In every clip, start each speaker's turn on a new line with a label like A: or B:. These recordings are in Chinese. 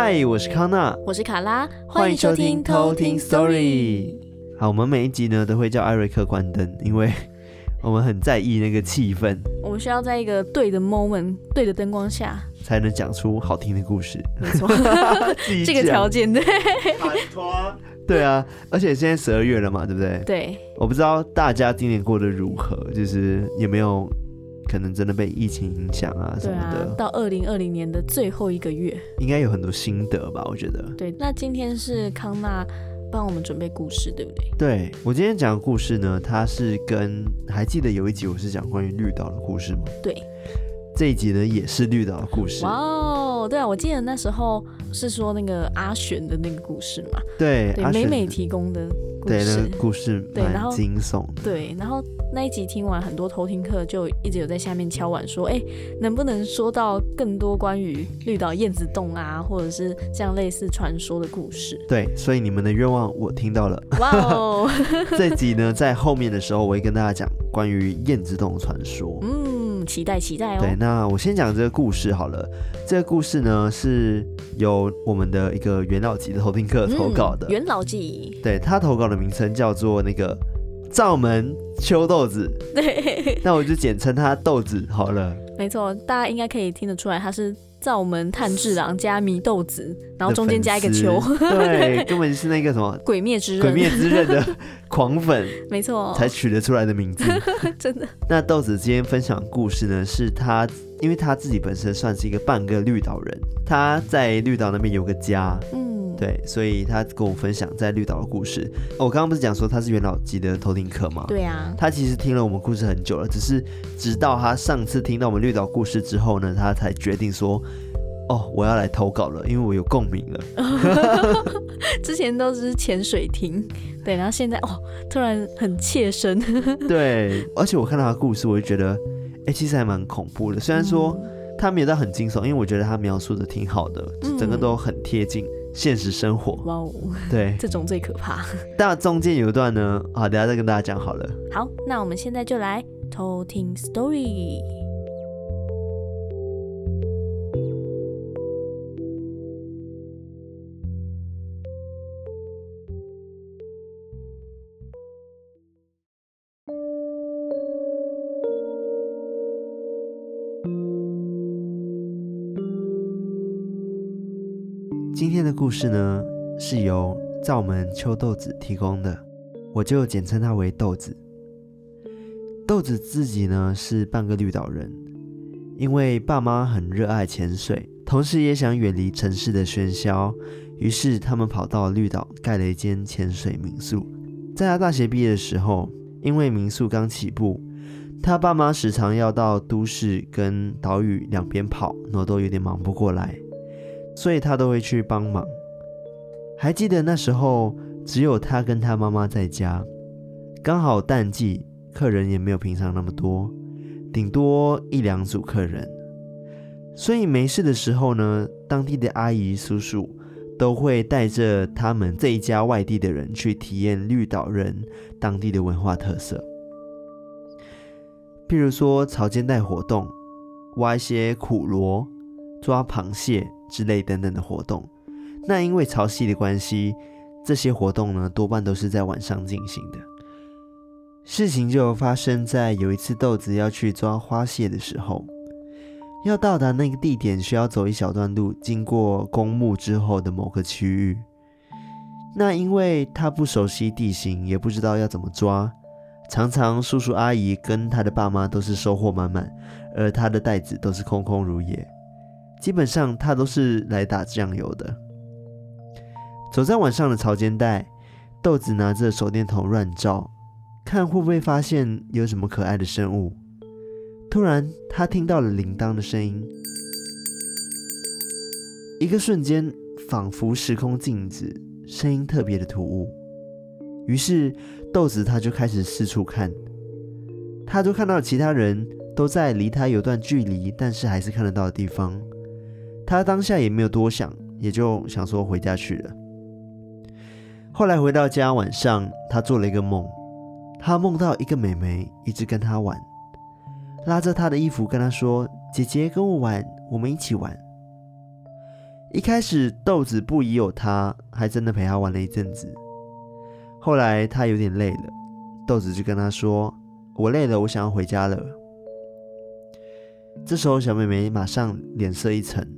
A: 嗨，我是康娜，
B: 我是卡拉，
A: 欢迎收听偷听 Story。好，我们每一集呢都会叫艾瑞克关灯，因为我们很在意那个气氛。
B: 我们需要在一个对的 moment、对的灯光下，
A: 才能讲出好听的故事。
B: 没错，这个条件对。
A: 对啊，而且现在十二月了嘛，对不对？
B: 对。
A: 我不知道大家今年过得如何，就是有没有。可能真的被疫情影响啊什么的。
B: 啊、到二零二零年的最后一个月，
A: 应该有很多心得吧？我觉得。
B: 对，那今天是康纳帮我们准备故事，对不对？
A: 对，我今天讲的故事呢，它是跟还记得有一集我是讲关于绿岛的故事吗？
B: 对。
A: 这一集呢也是绿岛的故事。
B: 哇哦，对啊，我记得那时候是说那个阿璇的那个故事嘛。
A: 对，
B: 对，美美提供的故事。
A: 对，那个故事蛮惊悚的。
B: 对，然后。那一集听完，很多偷听客就一直有在下面敲碗说：“哎、欸，能不能说到更多关于绿岛燕子洞啊，或者是这样类似传说的故事？”
A: 对，所以你们的愿望我听到了。
B: 哇哦！
A: 这集呢，在后面的时候，我会跟大家讲关于燕子洞的传说。
B: 嗯，期待期待哦。
A: 对，那我先讲这个故事好了。这个故事呢，是由我们的一个元老级的投听客投稿的。
B: 嗯、元老级。
A: 对，他投稿的名称叫做那个。灶门秋豆子，
B: 对，
A: 那我就简称他豆子好了。
B: 没错，大家应该可以听得出来，他是灶门炭治郎加祢豆子，然后中间加一个球，
A: 对，根本是那个什么
B: 鬼灭之刃，
A: 鬼灭之刃的狂粉，
B: 没错，
A: 才取得出来的名字，
B: 真的。
A: 那豆子今天分享故事呢，是他，因为他自己本身算是一个半个绿岛人，他在绿岛那边有个家，嗯。对，所以他跟我分享在绿岛的故事。哦，我刚刚不是讲说他是元老级的偷听客吗？
B: 对啊，
A: 他其实听了我们故事很久了，只是直到他上次听到我们绿岛故事之后呢，他才决定说，哦，我要来投稿了，因为我有共鸣了。
B: 之前都是潜水听，对，然后现在哦，突然很切身。
A: 对，而且我看到他的故事，我就觉得，哎，其实还蛮恐怖的。虽然说他没有到很惊悚，因为我觉得他描述的挺好的，整个都很贴近。现实生活，哇哦，对，
B: 这种最可怕。
A: 但中间有一段呢，啊，等下再跟大家讲好了。
B: 好，那我们现在就来偷听 story。
A: 今天的故事呢，是由灶门秋豆子提供的，我就简称他为豆子。豆子自己呢是半个绿岛人，因为爸妈很热爱潜水，同时也想远离城市的喧嚣，于是他们跑到绿岛盖了一间潜水民宿。在他大学毕业的时候，因为民宿刚起步，他爸妈时常要到都市跟岛屿两边跑，我都有点忙不过来。所以他都会去帮忙。还记得那时候只有他跟他妈妈在家，刚好淡季，客人也没有平常那么多，顶多一两组客人。所以没事的时候呢，当地的阿姨叔叔都会带着他们这一家外地的人去体验绿岛人当地的文化特色，譬如说潮间带活动，挖一些苦螺，抓螃蟹。之类等等的活动，那因为潮汐的关系，这些活动呢多半都是在晚上进行的。事情就发生在有一次豆子要去抓花蟹的时候，要到达那个地点需要走一小段路，经过公墓之后的某个区域。那因为他不熟悉地形，也不知道要怎么抓，常常叔叔阿姨跟他的爸妈都是收获满满，而他的袋子都是空空如也。基本上他都是来打酱油的。走在晚上的潮间带，豆子拿着手电筒乱照，看会不会发现有什么可爱的生物。突然，他听到了铃铛的声音，一个瞬间，仿佛时空静止，声音特别的突兀。于是，豆子他就开始四处看，他就看到其他人都在离他有段距离，但是还是看得到的地方。他当下也没有多想，也就想说回家去了。后来回到家，晚上他做了一个梦，他梦到一个妹妹一直跟他玩，拉着他的衣服跟他说：“姐姐跟我玩，我们一起玩。”一开始豆子不疑有他，还真的陪他玩了一阵子。后来他有点累了，豆子就跟他说：“我累了，我想要回家了。”这时候小妹妹马上脸色一沉：“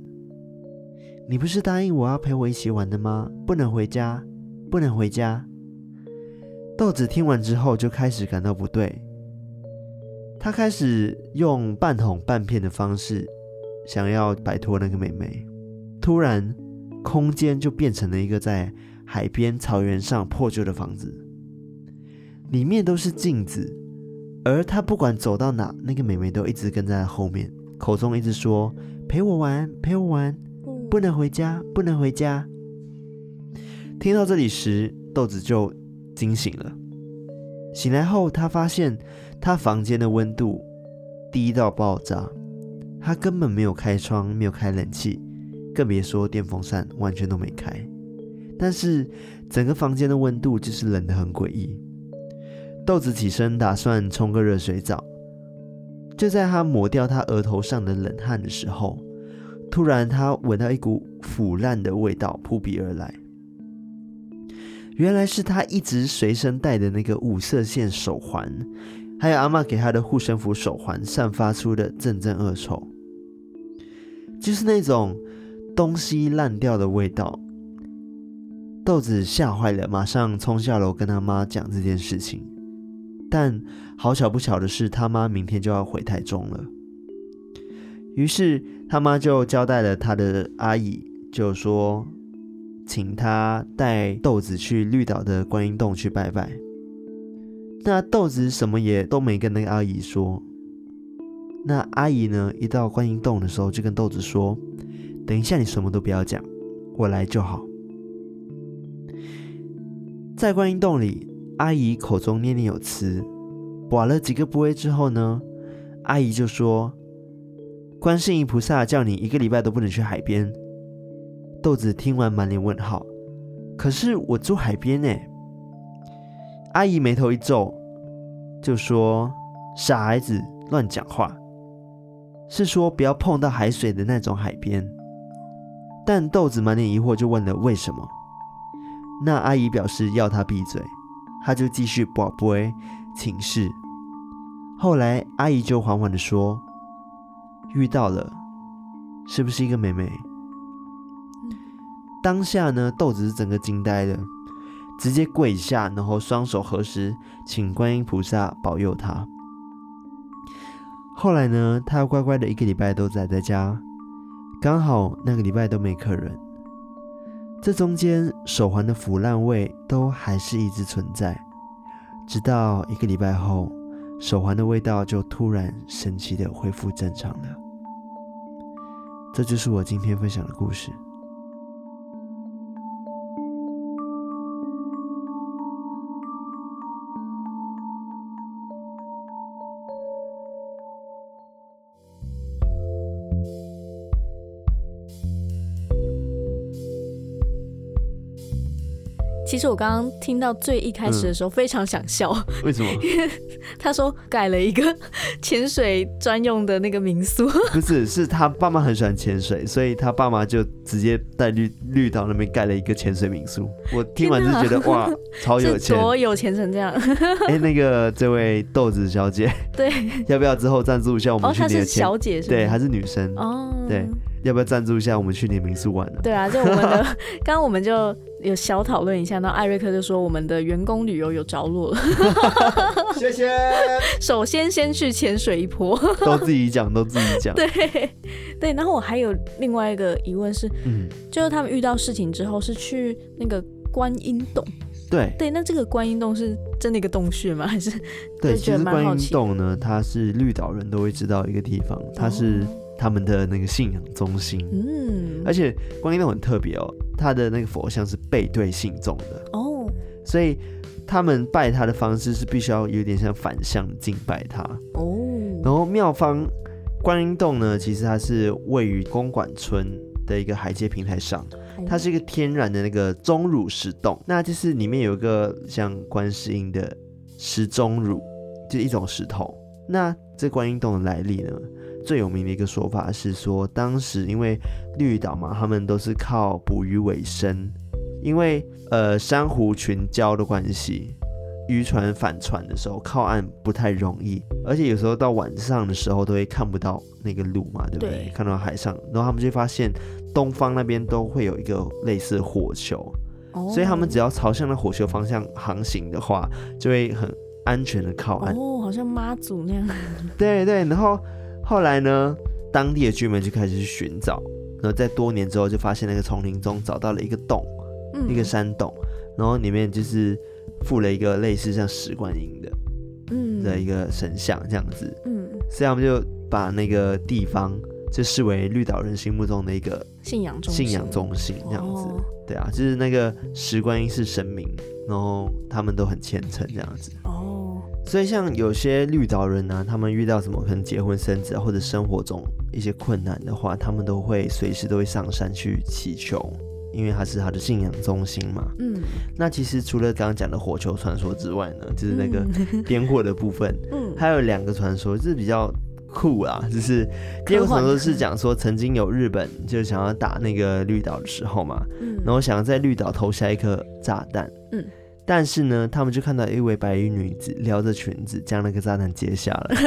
A: 你不是答应我要陪我一起玩的吗？不能回家，不能回家。”豆子听完之后就开始感到不对，他开始用半哄半骗的方式想要摆脱那个妹妹。突然，空间就变成了一个在海边草原上破旧的房子，里面都是镜子，而他不管走到哪，那个妹妹都一直跟在后面，口中一直说：“陪我玩，陪我玩，不能回家，不能回家。”听到这里时，豆子就惊醒了。醒来后，他发现他房间的温度低到爆炸，他根本没有开窗，没有开冷气。更别说电风扇完全都没开，但是整个房间的温度就是冷得很诡异。豆子起身打算冲个热水澡，就在他抹掉他额头上的冷汗的时候，突然他闻到一股腐烂的味道扑鼻而来。原来是他一直随身带的那个五色线手环，还有阿嬷给他的护身符手环散发出的阵阵恶臭，就是那种。东西烂掉的味道，豆子吓坏了，马上冲下楼跟他妈讲这件事情。但好巧不巧的是，他妈明天就要回台中了。于是他妈就交代了他的阿姨，就说请他带豆子去绿岛的观音洞去拜拜。那豆子什么也都没跟那个阿姨说。那阿姨呢，一到观音洞的时候，就跟豆子说。等一下，你什么都不要讲，我来就好。在观音洞里，阿姨口中念念有词，拔了几个筊位之后呢，阿姨就说：“观世音菩萨叫你一个礼拜都不能去海边。”豆子听完满脸问号，可是我住海边呢。阿姨眉头一皱，就说：“傻孩子，乱讲话，是说不要碰到海水的那种海边。”但豆子满脸疑惑，就问了为什么。那阿姨表示要他闭嘴，他就继续跋杯请示。后来阿姨就缓缓地说：“遇到了，是不是一个妹妹？”当下呢，豆子是整个惊呆了，直接跪下，然后双手合十，请观音菩萨保佑他。后来呢，他乖乖的一个礼拜都宅在家。刚好那个礼拜都没客人，这中间手环的腐烂味都还是一直存在，直到一个礼拜后，手环的味道就突然神奇的恢复正常了。这就是我今天分享的故事。
B: 实我刚刚听到最一开始的时候，非常想笑。
A: 为什么？
B: 因 为他说改了一个潜水专用的那个民宿。
A: 不是，是他爸妈很喜欢潜水，所以他爸妈就直接在绿绿岛那边盖了一个潜水民宿。我听完就觉得哇，超有钱，
B: 多有钱成这样。
A: 哎，那个这位豆子小姐，
B: 对，
A: 要不要之后赞助一下我们去你的？哦，她是
B: 小姐？对，还是
A: 女生哦，对。要不要赞助一下我们去你民宿玩呢？
B: 对啊，就我们的，刚刚我们就有小讨论一下，然后艾瑞克就说我们的员工旅游有着落了。
A: 谢谢。
B: 首先先去潜水一波。
A: 都自己讲，都自己讲。
B: 对对，然后我还有另外一个疑问是，嗯，就是他们遇到事情之后是去那个观音洞。
A: 对
B: 对，那这个观音洞是真的一个洞穴吗？还是？
A: 对，其实观音洞呢，它是绿岛人都会知道一个地方，它是。哦他们的那个信仰中心，嗯，而且观音洞很特别哦，他的那个佛像是背对信众的。哦，所以他们拜他的方式是必须要有点像反向敬拜他。哦。然后妙方观音洞呢，其实它是位于公馆村的一个海阶平台上，它是一个天然的那个钟乳石洞，那就是里面有一个像观世音的石钟乳，就是一种石头。那这观音洞的来历呢？最有名的一个说法是说，当时因为绿岛嘛，他们都是靠捕鱼为生，因为呃珊瑚群礁的关系，渔船返船的时候靠岸不太容易，而且有时候到晚上的时候都会看不到那个路嘛，对不对？
B: 对
A: 看到海上，然后他们就发现东方那边都会有一个类似火球，
B: 哦，
A: 所以他们只要朝向那火球方向航行的话，就会很安全的靠岸。
B: 哦，好像妈祖那样。
A: 对对，然后。后来呢，当地的居民就开始去寻找，然后在多年之后就发现那个丛林中找到了一个洞，
B: 嗯、
A: 一个山洞，然后里面就是附了一个类似像石观音的，嗯，的一个神像这样子，嗯，所以他们就把那个地方就视为绿岛人心目中的一个
B: 信仰中心，
A: 信仰中心这样子，
B: 哦、
A: 对啊，就是那个石观音是神明，然后他们都很虔诚这样子，
B: 哦。
A: 所以，像有些绿岛人呢、啊，他们遇到什么可能结婚生子或者生活中一些困难的话，他们都会随时都会上山去祈求，因为它是他的信仰中心嘛。嗯。那其实除了刚刚讲的火球传说之外呢，就是那个 点火的部分，嗯，还有两个传说，就是比较酷啊。就是第二个传说是讲说，曾经有日本就想要打那个绿岛的时候嘛，嗯，然后想要在绿岛投下一颗炸弹，嗯。但是呢，他们就看到一位白衣女子撩着裙子将那个炸弹接下来，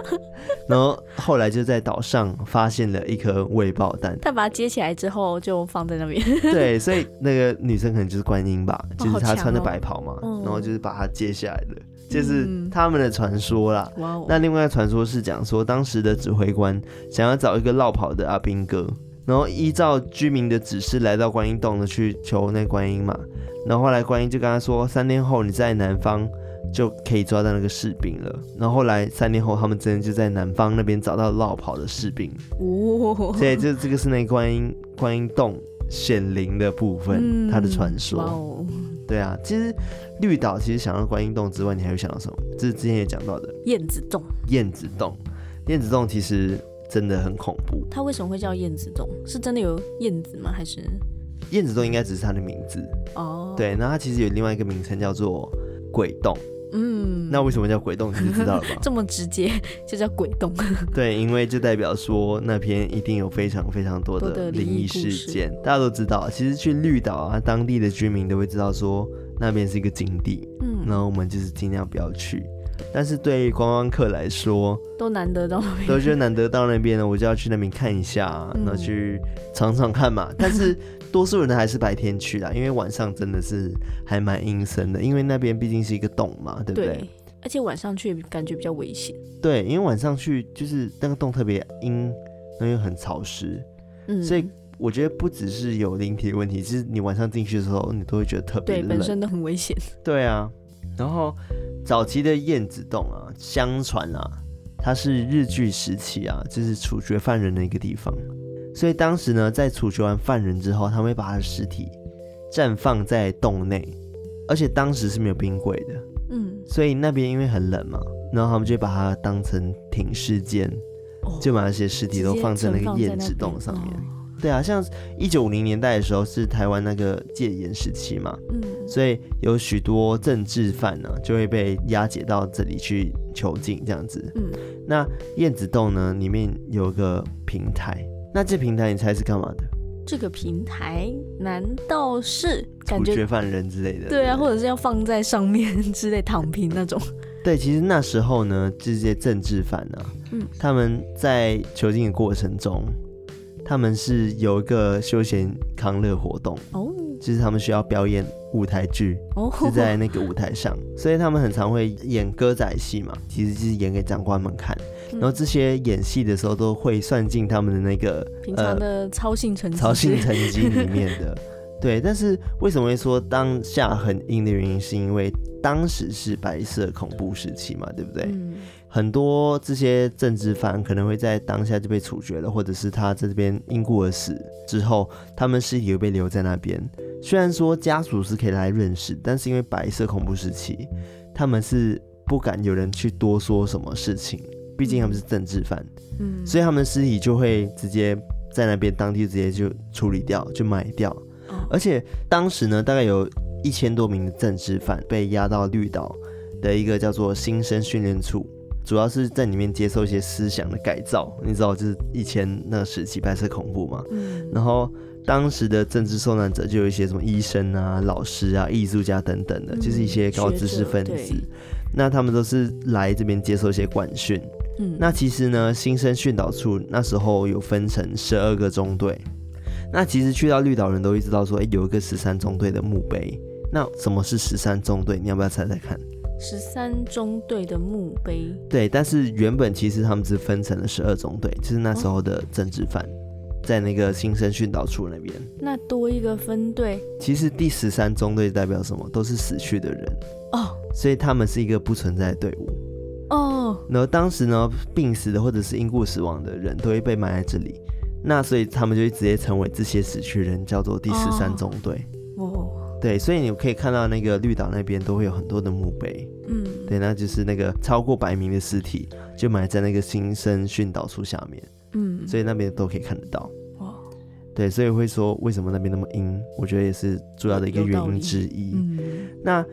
A: 然后后来就在岛上发现了一颗未爆弹。
B: 他把它接起来之后就放在那边。
A: 对，所以那个女生可能就是观音吧，
B: 哦、
A: 就是她穿着白袍嘛，
B: 哦、
A: 然后就是把它接下来的，就是他们的传说啦。
B: 嗯、
A: 那另外一个传说是讲说，当时的指挥官想要找一个落跑的阿兵哥，然后依照居民的指示来到观音洞的去求那观音嘛。然后后来观音就跟他说，三天后你在南方就可以抓到那个士兵了。然后后来三天后，他们真的就在南方那边找到落跑的士兵。哦，所以这这个是那观音观音洞显灵的部分，它、嗯、的传说。哦、对啊，其实绿岛其实想到观音洞之外，你还会想到什么？这是之前也讲到的
B: 燕子洞。
A: 燕子洞，燕子洞其实真的很恐怖。
B: 它为什么会叫燕子洞？是真的有燕子吗？还是？
A: 燕子洞应该只是它的名字。哦，对，那它其实有另外一个名称叫做鬼洞，嗯，那为什么叫鬼洞，你就知道了吧？
B: 这么直接就叫鬼洞，
A: 对，因为就代表说那边一定有非常非常多的灵异事件，大家都知道，其实去绿岛啊，当地的居民都会知道说那边是一个禁地，嗯，然后我们就是尽量不要去，但是对观光客来说，
B: 都难得到那边，
A: 都觉得难得到那边呢，我就要去那边看一下，然后去尝尝看嘛，但是。多数人还是白天去啦，因为晚上真的是还蛮阴森的，因为那边毕竟是一个洞嘛，对不对？对，
B: 而且晚上去感觉比较危险。
A: 对，因为晚上去就是那个洞特别阴，那又很潮湿，嗯，所以我觉得不只是有灵体的问题，就是你晚上进去的时候，你都会觉得特别冷，
B: 对，本身都很危险。
A: 对啊，然后早期的燕子洞啊，相传啊，它是日据时期啊，就是处决犯人的一个地方。所以当时呢，在处决完犯人之后，他们会把他的尸体暂放在洞内，而且当时是没有冰柜的，嗯，所以那边因为很冷嘛，然后他们就会把它当成停尸间，哦、就把那些尸体都放在那个燕子洞上面。对啊，像一九五零年代的时候是台湾那个戒严时期嘛，嗯，所以有许多政治犯呢、啊、就会被押解到这里去囚禁这样子，嗯，那燕子洞呢里面有个平台。那这平台你猜是干嘛的？
B: 这个平台难道是感
A: 觉犯人之类的？
B: 对啊，或者是要放在上面之类躺平 那种？
A: 对，其实那时候呢，这些政治犯呢、啊，嗯，他们在囚禁的过程中，他们是有一个休闲康乐活动哦，就是他们需要表演舞台剧哦，是在那个舞台上，所以他们很常会演歌仔戏嘛，其实就是演给长官们看。然后这些演戏的时候都会算进他们的那个
B: 平常的操性成绩、
A: 操行成绩里面的。对，但是为什么会说当下很阴的原因，是因为当时是白色恐怖时期嘛，对不对？嗯、很多这些政治犯可能会在当下就被处决了，或者是他在这边因故而死之后，他们尸体会被留在那边。虽然说家属是可以来认识，但是因为白色恐怖时期，他们是不敢有人去多说什么事情。毕竟他们是政治犯，嗯，所以他们的尸体就会直接在那边当地直接就处理掉，就埋掉。哦、而且当时呢，大概有一千多名的政治犯被押到绿岛的一个叫做新生训练处主要是在里面接受一些思想的改造。你知道，就是以前那个时期白色恐怖嘛。嗯。然后当时的政治受难者就有一些什么医生啊、老师啊、艺术家等等的，嗯、就是一些高知识分子。那他们都是来这边接受一些管训。嗯。那其实呢，新生训导处那时候有分成十二个中队。那其实去到绿岛人都会知道说，哎，有一个十三中队的墓碑。那什么是十三中队？你要不要猜猜看？
B: 十三中队的墓碑。
A: 对，但是原本其实他们只分成了十二中队，就是那时候的政治犯，哦、在那个新生训导处那边。
B: 那多一个分队。
A: 其实第十三中队代表什么？都是死去的人哦，所以他们是一个不存在的队伍哦。然后当时呢，病死的或者是因故死亡的人都会被埋在这里，那所以他们就会直接成为这些死去人叫做第十三中队哦。哦对，所以你可以看到那个绿岛那边都会有很多的墓碑，嗯，对，那就是那个超过百名的尸体就埋在那个新生训导处下面，嗯，所以那边都可以看得到。哇，对，所以会说为什么那边那么阴，我觉得也是主要的一个原因之一。嗯，那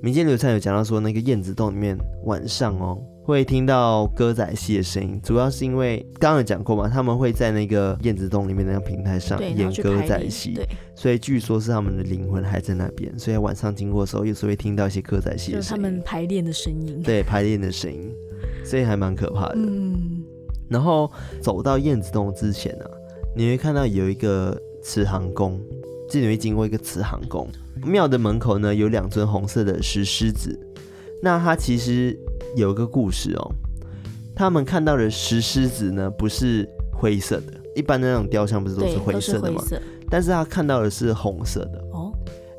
A: 民间流传有讲到说，那个燕子洞里面晚上哦。会听到歌仔戏的声音，主要是因为刚刚有讲过嘛，他们会在那个燕子洞里面那个平台上演歌仔戏，所以据说是他们的灵魂还在那边，所以晚上经过的时候，有时候会听到一些歌仔戏的声音，
B: 他们排练的声音，
A: 对，排练的声音，所以还蛮可怕的。嗯，然后走到燕子洞之前呢、啊，你会看到有一个慈航宫，这里会经过一个慈航宫，庙的门口呢有两尊红色的石狮子，那它其实。有一个故事哦，他们看到的石狮子呢，不是灰色的，一般的那种雕像不是都是灰色的吗？但是他看到的是红色的。哦，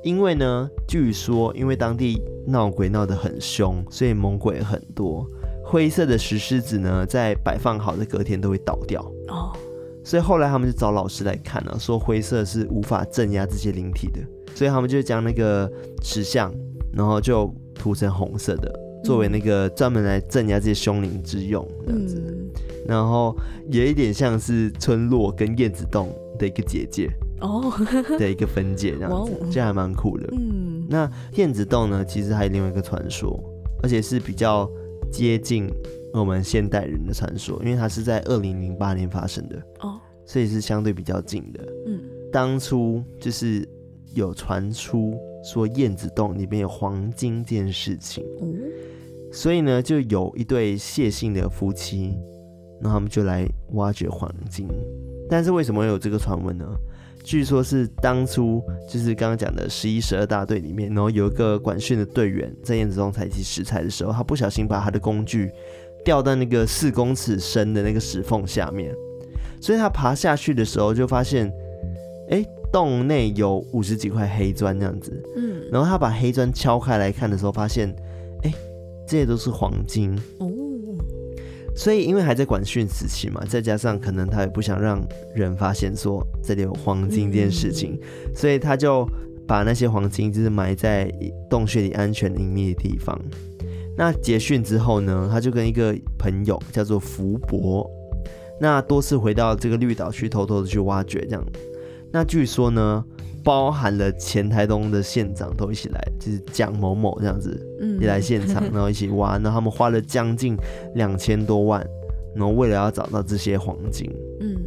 A: 因为呢，据说因为当地闹鬼闹得很凶，所以猛鬼很多，灰色的石狮子呢，在摆放好的隔天都会倒掉。哦，所以后来他们就找老师来看了，说灰色是无法镇压这些灵体的，所以他们就将那个石像，然后就涂成红色的。作为那个专门来镇压这些凶灵之用，这样子，嗯、然后有一点像是村落跟燕子洞的一个结界。哦，的一个分界这样子，这还蛮酷的。嗯，那燕子洞呢，其实还有另外一个传说，而且是比较接近我们现代人的传说，因为它是在二零零八年发生的哦，所以是相对比较近的。嗯，当初就是有传出说燕子洞里面有黄金这件事情。嗯所以呢，就有一对谢姓的夫妻，然后他们就来挖掘黄金。但是为什么会有这个传闻呢？据说是当初就是刚刚讲的十一、十二大队里面，然后有一个管训的队员在燕子中采集石材的时候，他不小心把他的工具掉到那个四公尺深的那个石缝下面，所以他爬下去的时候就发现，哎，洞内有五十几块黑砖这样子。嗯，然后他把黑砖敲开来看的时候，发现，哎。这些都是黄金哦，所以因为还在管训时期嘛，再加上可能他也不想让人发现说这里有黄金这件事情，所以他就把那些黄金就是埋在洞穴里安全隐秘的地方。那结训之后呢，他就跟一个朋友叫做福伯，那多次回到这个绿岛去偷偷的去挖掘这样。那据说呢。包含了前台东的县长都一起来，就是蒋某某这样子，嗯，也来现场，然后一起挖，然后他们花了将近两千多万，然后为了要找到这些黄金，嗯，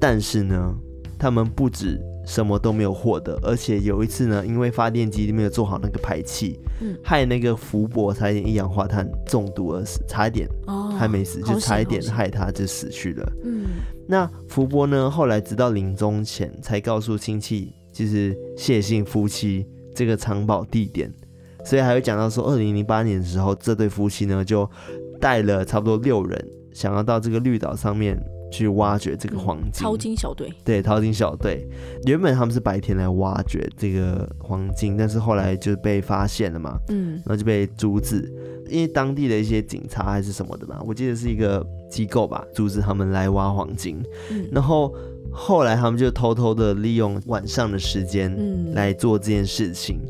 A: 但是呢，他们不止什么都没有获得，而且有一次呢，因为发电机没有做好那个排气，嗯，害那个福伯差一点一氧化碳中毒而死，差一点，哦，还没死，就差一点害他就死去了，嗯，那福伯呢，后来直到临终前才告诉亲戚。就是谢姓夫妻这个藏宝地点，所以还会讲到说，二零零八年的时候，这对夫妻呢就带了差不多六人，想要到这个绿岛上面去挖掘这个黄金。
B: 淘金小队。
A: 对，淘金小队。原本他们是白天来挖掘这个黄金，但是后来就被发现了嘛，嗯，然后就被阻止，因为当地的一些警察还是什么的嘛，我记得是一个机构吧，阻止他们来挖黄金，嗯，然后。后来他们就偷偷的利用晚上的时间嗯来做这件事情。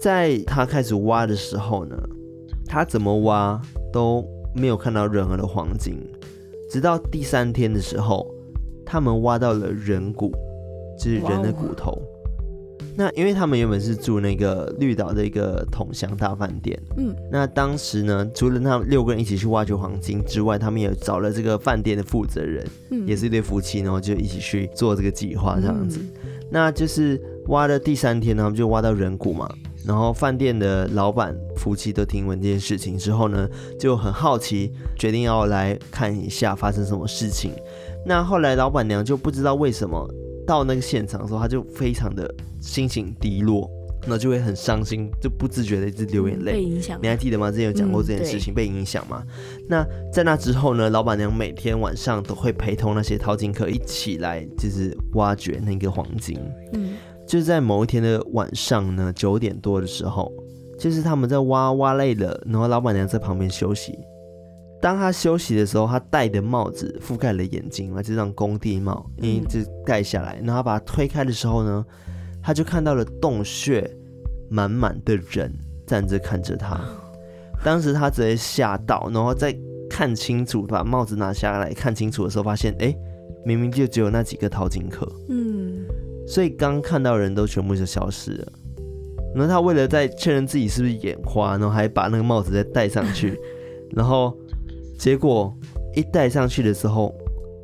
A: 在他开始挖的时候呢，他怎么挖都没有看到任何的黄金。直到第三天的时候，他们挖到了人骨，就是人的骨头。那因为他们原本是住那个绿岛的一个统祥大饭店，
B: 嗯，
A: 那当时呢，除了他们六个人一起去挖掘黄金之外，他们也找了这个饭店的负责人，
B: 嗯，
A: 也是一对夫妻，然后就一起去做这个计划这样子。
B: 嗯、
A: 那就是挖的第三天呢，他们就挖到人骨嘛。然后饭店的老板夫妻都听闻这件事情之后呢，就很好奇，决定要来看一下发生什么事情。那后来老板娘就不知道为什么到那个现场的时候，他就非常的心情低落，那就会很伤心，就不自觉的一直流眼泪。
B: 被影响，
A: 你还记得吗？之前有讲过这件事情，嗯、被影响吗？那在那之后呢，老板娘每天晚上都会陪同那些淘金客一起来，就是挖掘那个黄金。嗯。就是在某一天的晚上呢，九点多的时候，就是他们在挖挖累了，然后老板娘在旁边休息。当他休息的时候，他戴的帽子覆盖了眼睛嘛，这张工地帽，一直盖下来。然后把它推开的时候呢，他就看到了洞穴满满的人站着看着他。当时他直接吓到，然后再看清楚，把帽子拿下来看清楚的时候，发现哎，明明就只有那几个淘金客。嗯。所以刚看到人都全部就消失了，然后他为了再确认自己是不是眼花，然后还把那个帽子再戴上去，然后结果一戴上去的时候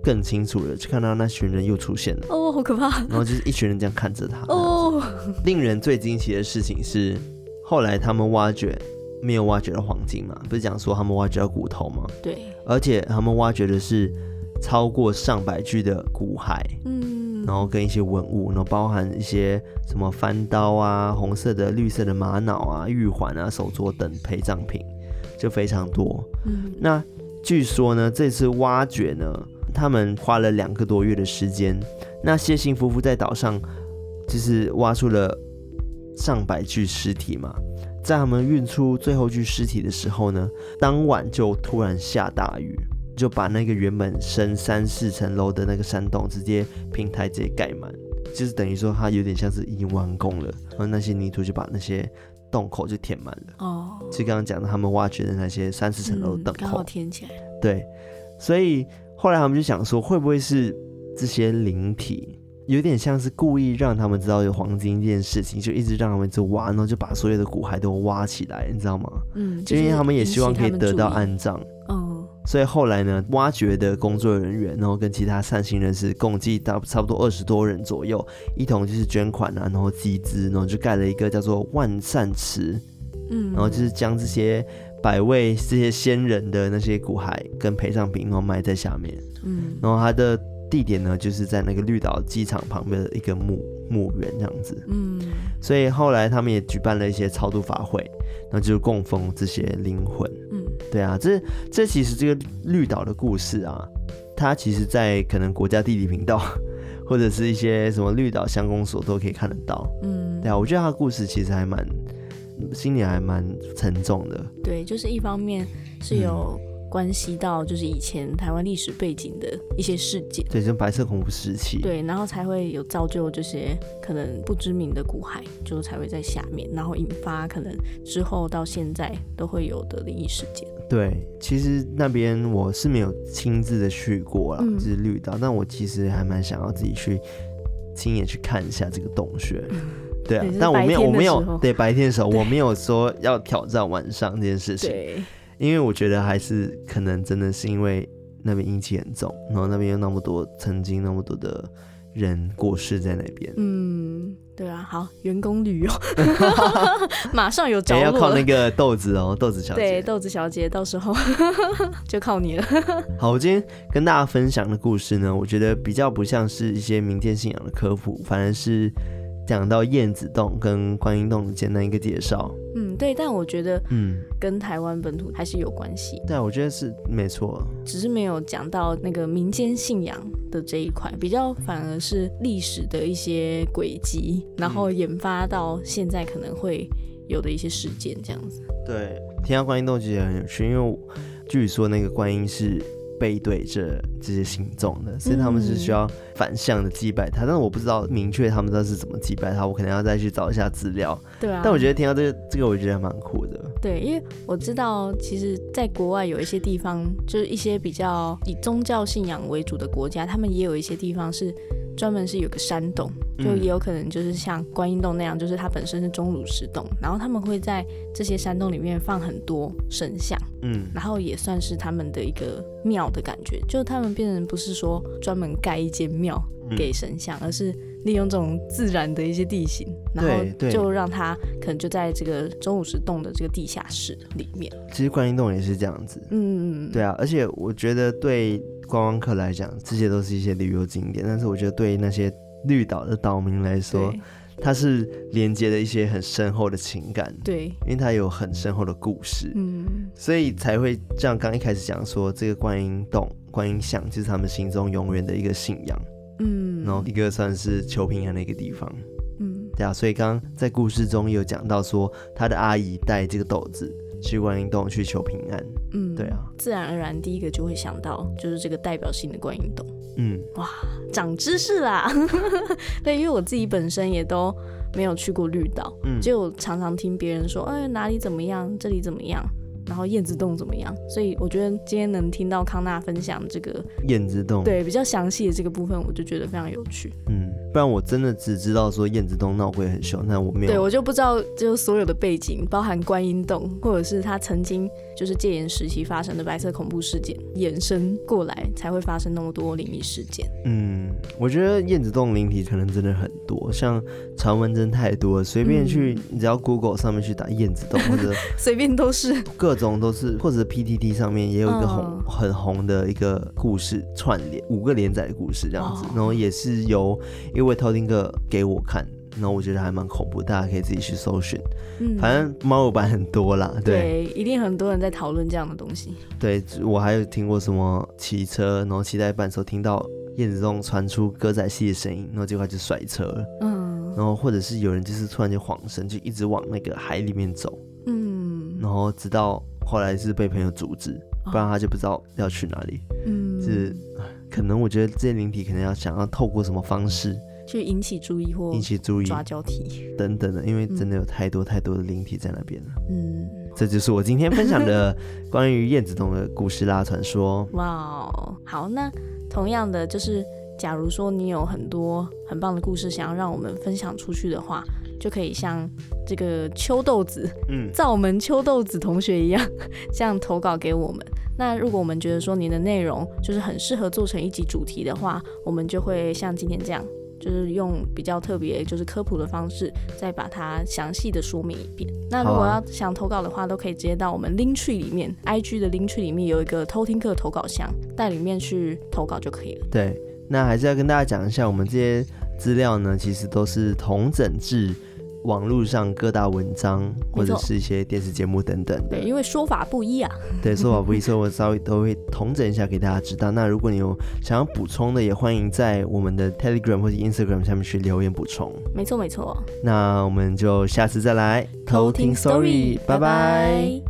A: 更清楚了，就看到那群人又出现了。
B: 哦，好可怕！
A: 然后就是一群人这样看着他。
B: 哦，
A: 令人最惊奇的事情是，后来他们挖掘没有挖掘到黄金嘛？不是讲说他们挖掘到骨头吗？
B: 对。
A: 而且他们挖掘的是超过上百具的骨骸。嗯。然后跟一些文物，然后包含一些什么翻刀啊、红色的、绿色的玛瑙啊、玉环啊、手镯等陪葬品，就非常多。嗯，那据说呢，这次挖掘呢，他们花了两个多月的时间。那谢姓夫妇在岛上就是挖出了上百具尸体嘛，在他们运出最后具尸体的时候呢，当晚就突然下大雨。就把那个原本深三四层楼的那个山洞，直接平台直接盖满，就是等于说它有点像是已经完工了，然后那些泥土就把那些洞口就填满了。哦，就刚刚讲的他们挖掘的那些三四层楼的洞口，刚好
B: 填起来。
A: 对，所以后来他们就想说，会不会是这些灵体有点像是故意让他们知道有黄金这件事情，就一直让他们就挖，然后就把所有的骨骸都挖起来，你知道吗？嗯，因为他们也希望可以得到安葬。所以后来呢，挖掘的工作人员，然后跟其他善心人士共计到差不多二十多人左右，一同就是捐款啊，然后集资，然后就盖了一个叫做万善池，嗯，然后就是将这些百位这些先人的那些骨骸跟陪葬品，然后埋在下面，嗯，然后它的地点呢，就是在那个绿岛机场旁边的一个墓墓园这样子，嗯，所以后来他们也举办了一些超度法会，然后就是供奉这些灵魂，嗯。对啊，这这其实这个绿岛的故事啊，它其实，在可能国家地理频道或者是一些什么绿岛乡公所都可以看得到。嗯，对啊，我觉得它的故事其实还蛮，心里还蛮沉重的。
B: 对，就是一方面是有。嗯关系到就是以前台湾历史背景的一些事件，
A: 对，就白色恐怖时期，
B: 对，然后才会有造就这些可能不知名的骨骸，就才会在下面，然后引发可能之后到现在都会有的灵异事件。
A: 对，其实那边我是没有亲自的去过啦，就是绿岛，但我其实还蛮想要自己去亲眼去看一下这个洞穴。嗯、对啊，但我没有，我没有，对，白天的时候我没有说要挑战晚上这件事情。对。因为我觉得还是可能真的是因为那边阴气很重，然后那边有那么多曾经那么多的人过世在那边。嗯，
B: 对啊，好，员工旅游，马上有着落。
A: 要靠那个豆子哦，豆子小姐。
B: 对，豆子小姐，到时候 就靠你了。
A: 好，我今天跟大家分享的故事呢，我觉得比较不像是一些民间信仰的科普，反而是。讲到燕子洞跟观音洞的简单一个介绍，
B: 嗯，对，但我觉得，嗯，跟台湾本土还是有关系。
A: 对，我觉得是没错，
B: 只是没有讲到那个民间信仰的这一块，比较反而是历史的一些轨迹，然后研发到现在可能会有的一些事件这样子。
A: 对，听到观音洞其实很有趣，因为据说那个观音是。背对着这些信众的，所以他们是需要反向的祭拜他，嗯、但是我不知道明确他们知道是怎么祭拜他，我可能要再去找一下资料。
B: 对啊，
A: 但我觉得听到这个这个，我觉得还蛮酷的。
B: 对，因为我知道，其实，在国外有一些地方，就是一些比较以宗教信仰为主的国家，他们也有一些地方是专门是有个山洞，就也有可能就是像观音洞那样，就是它本身是钟乳石洞，然后他们会在这些山洞里面放很多神像，
A: 嗯，
B: 然后也算是他们的一个庙的感觉，就他们变成不是说专门盖一间庙给神像，而是。利用这种自然的一些地形，然后就让它可能就在这个钟乳石洞的这个地下室里面。
A: 其实观音洞也是这样子，
B: 嗯，
A: 对啊。而且我觉得对观光客来讲，这些都是一些旅游景点，但是我觉得对那些绿岛的岛民来说，它是连接了一些很深厚的情感，
B: 对，
A: 因为它有很深厚的故事，
B: 嗯，
A: 所以才会像刚一开始讲说，这个观音洞、观音像就是他们心中永远的一个信仰。
B: 嗯，
A: 然后一个算是求平安的一个地方，
B: 嗯，
A: 对啊，所以刚刚在故事中有讲到说，他的阿姨带这个豆子去观音洞去求平安，
B: 嗯，
A: 对啊，
B: 自然而然第一个就会想到就是这个代表性的观音洞，
A: 嗯，
B: 哇，长知识啦，对，因为我自己本身也都没有去过绿岛，
A: 嗯，
B: 就常常听别人说，哎，哪里怎么样，这里怎么样。然后燕子洞怎么样？所以我觉得今天能听到康纳分享这个
A: 燕子洞，
B: 对比较详细的这个部分，我就觉得非常有趣。
A: 嗯，不然我真的只知道说燕子洞闹鬼很凶，但我没有，
B: 对我就不知道就所有的背景，包含观音洞，或者是他曾经就是戒严时期发生的白色恐怖事件延伸过来，才会发生那么多灵异事件。
A: 嗯，我觉得燕子洞灵体可能真的很多，像传闻真太多了，随便去，嗯、你只要 Google 上面去打燕子洞，或者
B: 随便都是
A: 各。种都是，或者 PTT 上面也有一个红、嗯、很红的一个故事串联，五个连载的故事这样子，哦、然后也是由一位偷听客给我看，然后我觉得还蛮恐怖，大家可以自己去搜寻。嗯，反正猫友版很多啦，对，
B: 对，一定很多人在讨论这样的东西。
A: 对，我还有听过什么骑车，然后骑在半时候听到燕子中传出歌仔戏的声音，然后结果就甩车了。嗯，然后或者是有人就是突然间晃神，就一直往那个海里面走。
B: 嗯，
A: 然后直到后来是被朋友阻止，不然他就不知道要去哪里。
B: 嗯，
A: 是可能我觉得这些灵体可能要想要透过什么方式
B: 去引起注意或
A: 引起注意
B: 抓交替
A: 等等的，因为真的有太多太多的灵体在那边了。
B: 嗯，
A: 这就是我今天分享的 关于燕子洞的故事啦，传说。
B: 哇，好，那同样的就是，假如说你有很多很棒的故事想要让我们分享出去的话。就可以像这个秋豆子，嗯，灶门秋豆子同学一样，这样投稿给我们。那如果我们觉得说您的内容就是很适合做成一集主题的话，我们就会像今天这样，就是用比较特别就是科普的方式，再把它详细的说明一遍。那如果要想投稿的话，都可以直接到我们 Linktree 里面，IG 的 Linktree 里面有一个偷听课投稿箱，在里面去投稿就可以了。
A: 对，那还是要跟大家讲一下，我们这些资料呢，其实都是同整至。网络上各大文章或者是一些电视节目等等的，
B: 对，因为说法不一啊，
A: 对，说法不一，所以我稍微 都会统整一下给大家知道。那如果你有想要补充的，也欢迎在我们的 Telegram 或者 Instagram 下面去留言补充。
B: 没错没错，
A: 那我们就下次再来偷听 Story，拜拜。